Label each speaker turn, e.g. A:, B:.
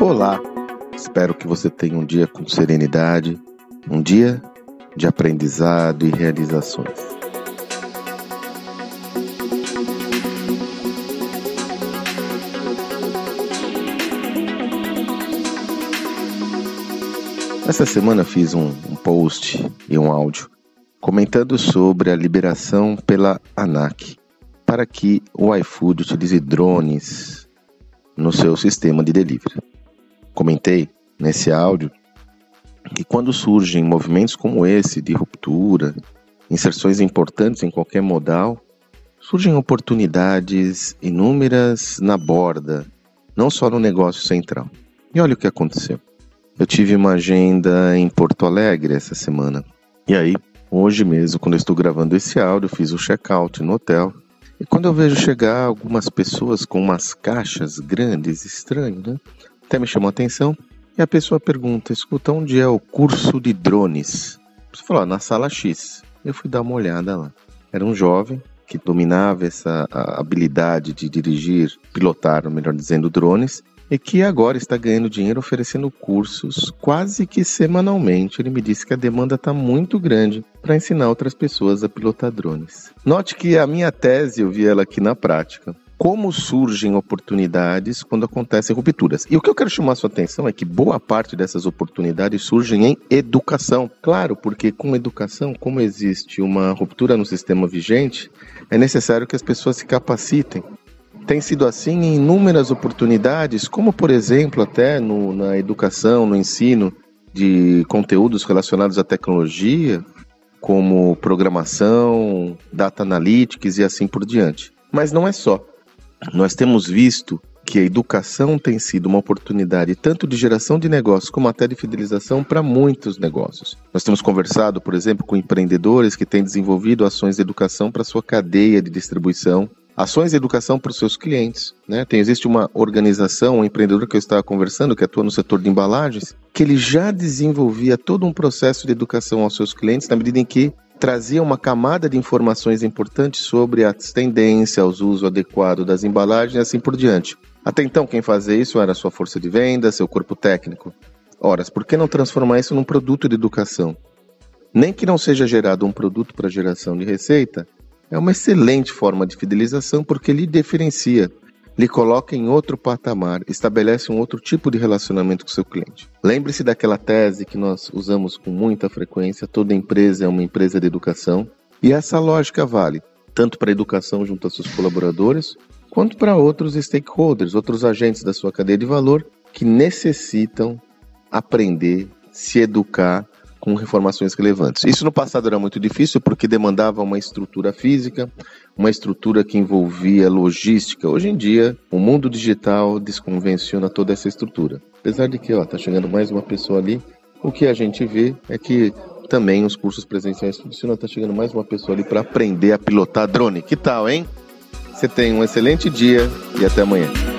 A: Olá, espero que você tenha um dia com serenidade, um dia de aprendizado e realizações. Essa semana fiz um, um, post e um áudio comentando sobre a liberação pela ANAC para que o iFood utilize drones no seu sistema de delivery. Comentei nesse áudio que quando surgem movimentos como esse de ruptura, inserções importantes em qualquer modal, surgem oportunidades inúmeras na borda, não só no negócio central. E olha o que aconteceu. Eu tive uma agenda em Porto Alegre essa semana. E aí, hoje mesmo, quando eu estou gravando esse áudio, fiz o check-out no hotel. E quando eu vejo chegar algumas pessoas com umas caixas grandes, estranho, né? até me chamou a atenção. E a pessoa pergunta: escuta, onde é o curso de drones? Você falou: na sala X. Eu fui dar uma olhada lá. Era um jovem que dominava essa habilidade de dirigir, pilotar, melhor dizendo, drones, e que agora está ganhando dinheiro oferecendo cursos quase que semanalmente. Ele me disse que a demanda está muito grande para ensinar outras pessoas a pilotar drones. Note que a minha tese, eu vi ela aqui na prática como surgem oportunidades quando acontecem rupturas. E o que eu quero chamar sua atenção é que boa parte dessas oportunidades surgem em educação. Claro, porque com educação, como existe uma ruptura no sistema vigente, é necessário que as pessoas se capacitem. Tem sido assim em inúmeras oportunidades, como por exemplo até no, na educação, no ensino de conteúdos relacionados à tecnologia, como programação, data analytics e assim por diante. Mas não é só nós temos visto que a educação tem sido uma oportunidade tanto de geração de negócios como até de fidelização para muitos negócios. Nós temos conversado, por exemplo, com empreendedores que têm desenvolvido ações de educação para sua cadeia de distribuição, ações de educação para os seus clientes. Né? Tem, existe uma organização, um empreendedor que eu estava conversando, que atua no setor de embalagens, que ele já desenvolvia todo um processo de educação aos seus clientes na medida em que trazia uma camada de informações importantes sobre as tendências, o uso adequado das embalagens e assim por diante. Até então, quem fazia isso era sua força de venda, seu corpo técnico. Ora, por que não transformar isso num produto de educação? Nem que não seja gerado um produto para geração de receita, é uma excelente forma de fidelização porque lhe diferencia lhe coloca em outro patamar, estabelece um outro tipo de relacionamento com seu cliente. Lembre-se daquela tese que nós usamos com muita frequência: toda empresa é uma empresa de educação, e essa lógica vale tanto para a educação junto aos seus colaboradores, quanto para outros stakeholders, outros agentes da sua cadeia de valor que necessitam aprender, se educar com informações relevantes. Isso no passado era muito difícil porque demandava uma estrutura física, uma estrutura que envolvia logística. Hoje em dia, o mundo digital desconvenciona toda essa estrutura. Apesar de que, ó, tá chegando mais uma pessoa ali, o que a gente vê é que também os cursos presenciais funcionam, tá chegando mais uma pessoa ali para aprender a pilotar drone. Que tal, hein? Você tem um excelente dia e até amanhã.